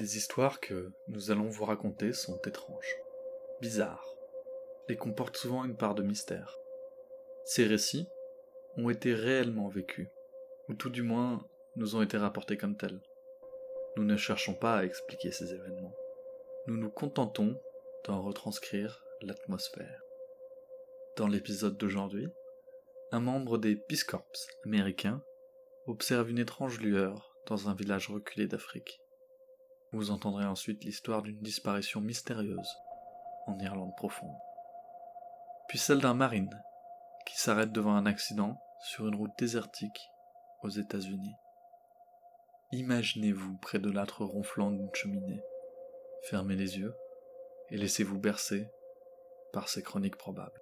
Les histoires que nous allons vous raconter sont étranges, bizarres, et comportent souvent une part de mystère. Ces récits ont été réellement vécus, ou tout du moins nous ont été rapportés comme tels. Nous ne cherchons pas à expliquer ces événements. Nous nous contentons d'en retranscrire l'atmosphère. Dans l'épisode d'aujourd'hui, un membre des Peace Corps américains observe une étrange lueur dans un village reculé d'Afrique. Vous entendrez ensuite l'histoire d'une disparition mystérieuse en Irlande profonde. Puis celle d'un marine qui s'arrête devant un accident sur une route désertique aux États-Unis. Imaginez-vous près de l'âtre ronflant d'une cheminée. Fermez les yeux et laissez-vous bercer par ces chroniques probables.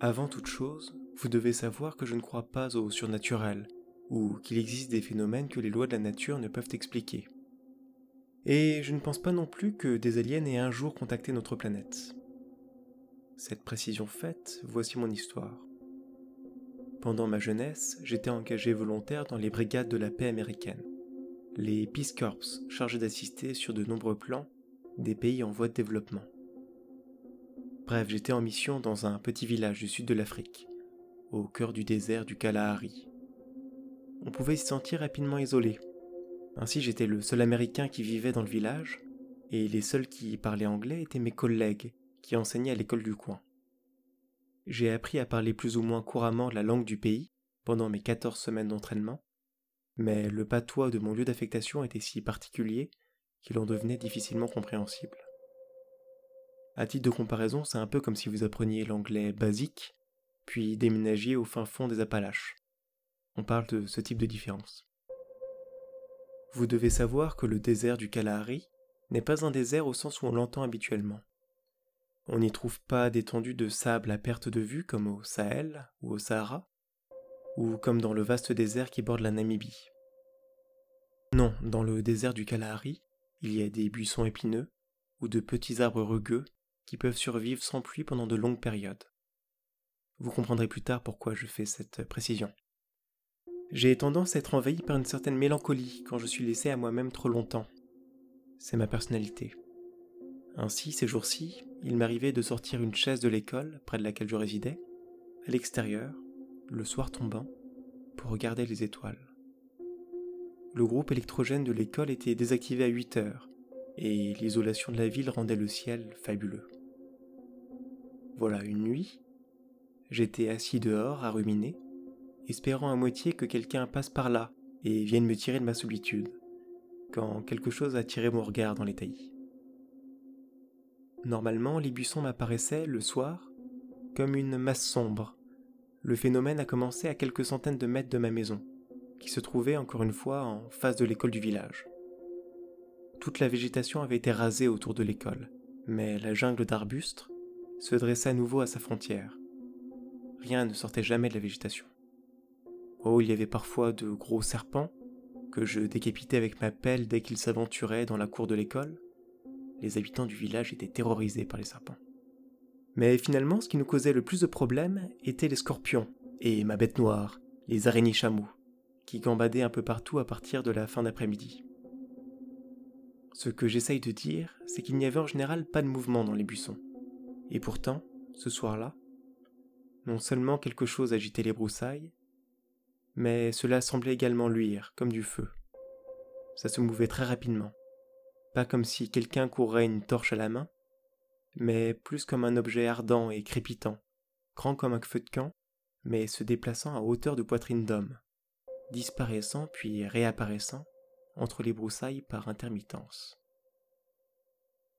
Avant toute chose, vous devez savoir que je ne crois pas au surnaturel, ou qu'il existe des phénomènes que les lois de la nature ne peuvent expliquer. Et je ne pense pas non plus que des aliens aient un jour contacté notre planète. Cette précision faite, voici mon histoire. Pendant ma jeunesse, j'étais engagé volontaire dans les brigades de la paix américaine, les Peace Corps chargés d'assister sur de nombreux plans des pays en voie de développement. Bref, j'étais en mission dans un petit village du sud de l'Afrique, au cœur du désert du Kalahari. On pouvait s'y sentir rapidement isolé. Ainsi, j'étais le seul Américain qui vivait dans le village, et les seuls qui parlaient anglais étaient mes collègues qui enseignaient à l'école du coin. J'ai appris à parler plus ou moins couramment la langue du pays pendant mes 14 semaines d'entraînement, mais le patois de mon lieu d'affectation était si particulier qu'il en devenait difficilement compréhensible. À titre de comparaison, c'est un peu comme si vous appreniez l'anglais basique, puis déménagiez au fin fond des Appalaches. On parle de ce type de différence. Vous devez savoir que le désert du Kalahari n'est pas un désert au sens où on l'entend habituellement. On n'y trouve pas d'étendue de sable à perte de vue comme au Sahel ou au Sahara, ou comme dans le vaste désert qui borde la Namibie. Non, dans le désert du Kalahari, il y a des buissons épineux ou de petits arbres rugueux qui peuvent survivre sans pluie pendant de longues périodes. Vous comprendrez plus tard pourquoi je fais cette précision. J'ai tendance à être envahi par une certaine mélancolie quand je suis laissé à moi-même trop longtemps. C'est ma personnalité. Ainsi, ces jours-ci, il m'arrivait de sortir une chaise de l'école près de laquelle je résidais, à l'extérieur, le soir tombant, pour regarder les étoiles. Le groupe électrogène de l'école était désactivé à 8 heures, et l'isolation de la ville rendait le ciel fabuleux. Voilà une nuit, j'étais assis dehors à ruminer, espérant à moitié que quelqu'un passe par là et vienne me tirer de ma solitude, quand quelque chose a tiré mon regard dans les taillis. Normalement, les buissons m'apparaissaient, le soir, comme une masse sombre. Le phénomène a commencé à quelques centaines de mètres de ma maison, qui se trouvait encore une fois en face de l'école du village. Toute la végétation avait été rasée autour de l'école, mais la jungle d'arbustes se dressait à nouveau à sa frontière. Rien ne sortait jamais de la végétation. Oh, il y avait parfois de gros serpents, que je décapitais avec ma pelle dès qu'ils s'aventuraient dans la cour de l'école. Les habitants du village étaient terrorisés par les serpents. Mais finalement, ce qui nous causait le plus de problèmes étaient les scorpions et ma bête noire, les araignées chameaux, qui gambadaient un peu partout à partir de la fin d'après-midi. Ce que j'essaye de dire, c'est qu'il n'y avait en général pas de mouvement dans les buissons. Et pourtant, ce soir-là, non seulement quelque chose agitait les broussailles, mais cela semblait également luire comme du feu. Ça se mouvait très rapidement, pas comme si quelqu'un courait une torche à la main, mais plus comme un objet ardent et crépitant, grand comme un feu de camp, mais se déplaçant à hauteur de poitrine d'homme, disparaissant puis réapparaissant entre les broussailles par intermittence.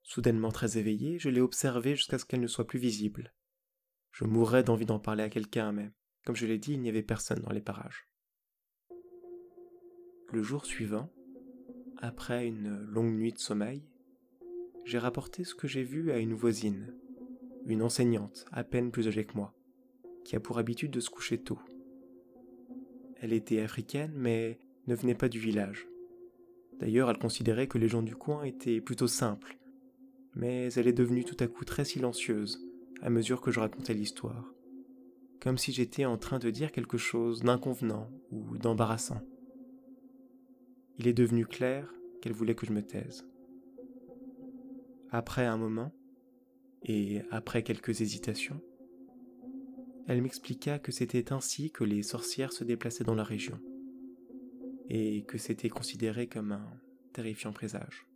Soudainement très éveillée, je l'ai observée jusqu'à ce qu'elle ne soit plus visible. Je mourrais d'envie d'en parler à quelqu'un, mais, comme je l'ai dit, il n'y avait personne dans les parages. Le jour suivant, après une longue nuit de sommeil, j'ai rapporté ce que j'ai vu à une voisine, une enseignante à peine plus âgée que moi, qui a pour habitude de se coucher tôt. Elle était africaine, mais ne venait pas du village. D'ailleurs, elle considérait que les gens du coin étaient plutôt simples, mais elle est devenue tout à coup très silencieuse à mesure que je racontais l'histoire, comme si j'étais en train de dire quelque chose d'inconvenant ou d'embarrassant. Il est devenu clair qu'elle voulait que je me taise. Après un moment, et après quelques hésitations, elle m'expliqua que c'était ainsi que les sorcières se déplaçaient dans la région, et que c'était considéré comme un terrifiant présage.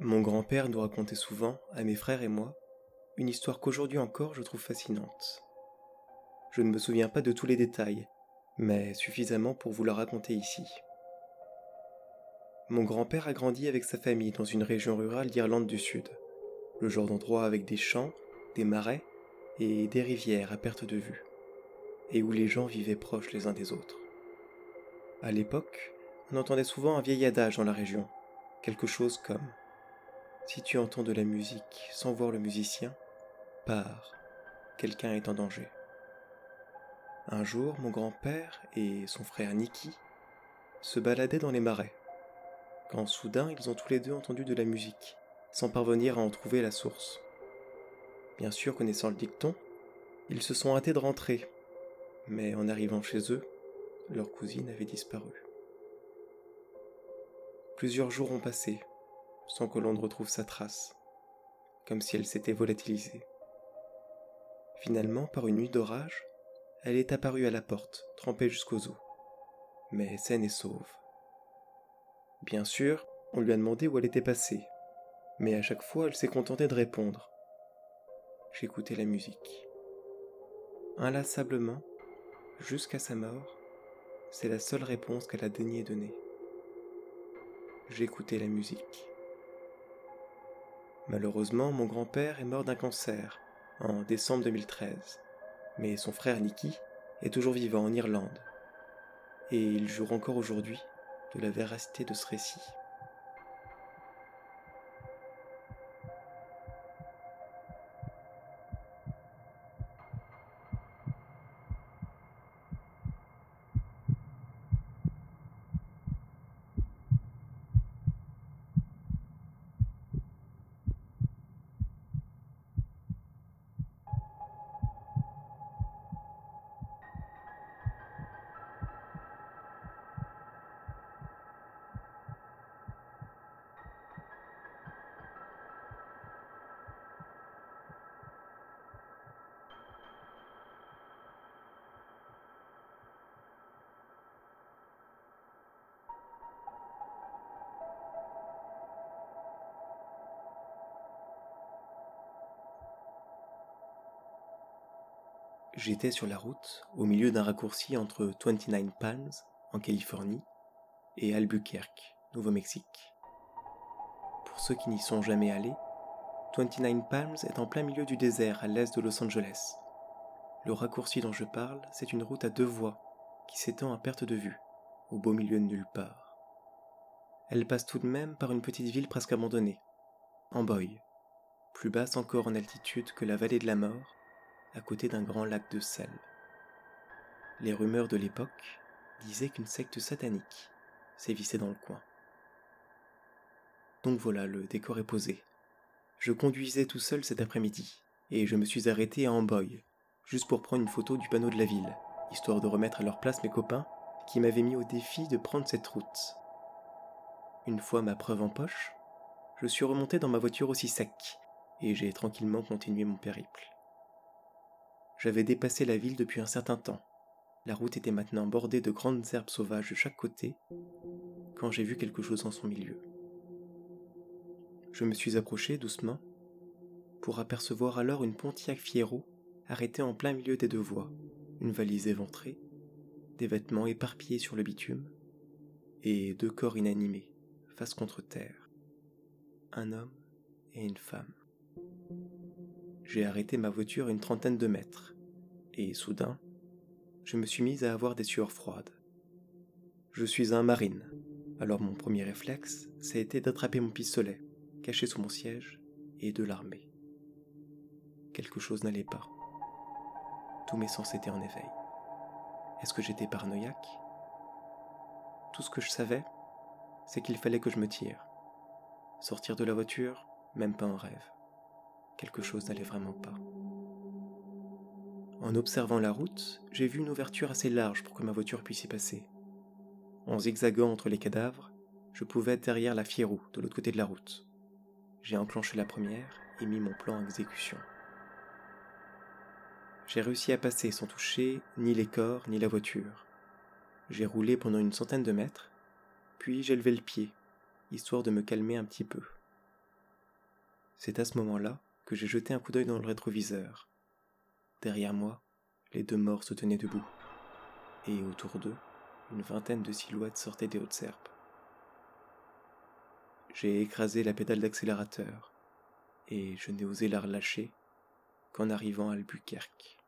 Mon grand-père nous racontait souvent, à mes frères et moi, une histoire qu'aujourd'hui encore je trouve fascinante. Je ne me souviens pas de tous les détails, mais suffisamment pour vous la raconter ici. Mon grand-père a grandi avec sa famille dans une région rurale d'Irlande du Sud, le genre d'endroit avec des champs, des marais et des rivières à perte de vue, et où les gens vivaient proches les uns des autres. À l'époque, on entendait souvent un vieil adage dans la région, quelque chose comme si tu entends de la musique sans voir le musicien, pars, quelqu'un est en danger. Un jour, mon grand-père et son frère Nicky se baladaient dans les marais, quand soudain ils ont tous les deux entendu de la musique, sans parvenir à en trouver la source. Bien sûr, connaissant le dicton, ils se sont hâtés de rentrer, mais en arrivant chez eux, leur cousine avait disparu. Plusieurs jours ont passé, sans que l'on ne retrouve sa trace, comme si elle s'était volatilisée. Finalement, par une nuit d'orage, elle est apparue à la porte, trempée jusqu'aux os, mais saine et sauve. Bien sûr, on lui a demandé où elle était passée, mais à chaque fois elle s'est contentée de répondre. J'écoutais la musique. Inlassablement, jusqu'à sa mort, c'est la seule réponse qu'elle a daigné donner. J'écoutais la musique. Malheureusement, mon grand-père est mort d'un cancer en décembre 2013, mais son frère Nicky est toujours vivant en Irlande, et il jure encore aujourd'hui de la véracité de ce récit. J'étais sur la route, au milieu d'un raccourci entre 29 Palms, en Californie, et Albuquerque, Nouveau-Mexique. Pour ceux qui n'y sont jamais allés, 29 Palms est en plein milieu du désert à l'est de Los Angeles. Le raccourci dont je parle, c'est une route à deux voies qui s'étend à perte de vue, au beau milieu de nulle part. Elle passe tout de même par une petite ville presque abandonnée, Amboy, plus basse encore en altitude que la vallée de la mort à côté d'un grand lac de sel. Les rumeurs de l'époque disaient qu'une secte satanique sévissait dans le coin. Donc voilà, le décor est posé. Je conduisais tout seul cet après-midi, et je me suis arrêté à Amboy, juste pour prendre une photo du panneau de la ville, histoire de remettre à leur place mes copains qui m'avaient mis au défi de prendre cette route. Une fois ma preuve en poche, je suis remonté dans ma voiture aussi sec, et j'ai tranquillement continué mon périple. J'avais dépassé la ville depuis un certain temps. La route était maintenant bordée de grandes herbes sauvages de chaque côté, quand j'ai vu quelque chose en son milieu. Je me suis approché doucement pour apercevoir alors une Pontiac Fiero arrêtée en plein milieu des deux voies, une valise éventrée, des vêtements éparpillés sur le bitume et deux corps inanimés, face contre terre. Un homme et une femme. J'ai arrêté ma voiture une trentaine de mètres, et soudain, je me suis mise à avoir des sueurs froides. Je suis un marine, alors mon premier réflexe, ça a été d'attraper mon pistolet, caché sous mon siège, et de l'armer. Quelque chose n'allait pas. Tous mes sens étaient en éveil. Est-ce que j'étais paranoïaque? Tout ce que je savais, c'est qu'il fallait que je me tire. Sortir de la voiture, même pas un rêve. Quelque chose n'allait vraiment pas. En observant la route, j'ai vu une ouverture assez large pour que ma voiture puisse y passer. En zigzagant entre les cadavres, je pouvais être derrière la Fierou, de l'autre côté de la route. J'ai enclenché la première et mis mon plan en exécution. J'ai réussi à passer sans toucher ni les corps ni la voiture. J'ai roulé pendant une centaine de mètres, puis j'ai levé le pied, histoire de me calmer un petit peu. C'est à ce moment-là j'ai jeté un coup d'œil dans le rétroviseur. Derrière moi, les deux morts se tenaient debout, et autour d'eux, une vingtaine de silhouettes sortaient des hautes serpes. J'ai écrasé la pédale d'accélérateur, et je n'ai osé la relâcher qu'en arrivant à Albuquerque.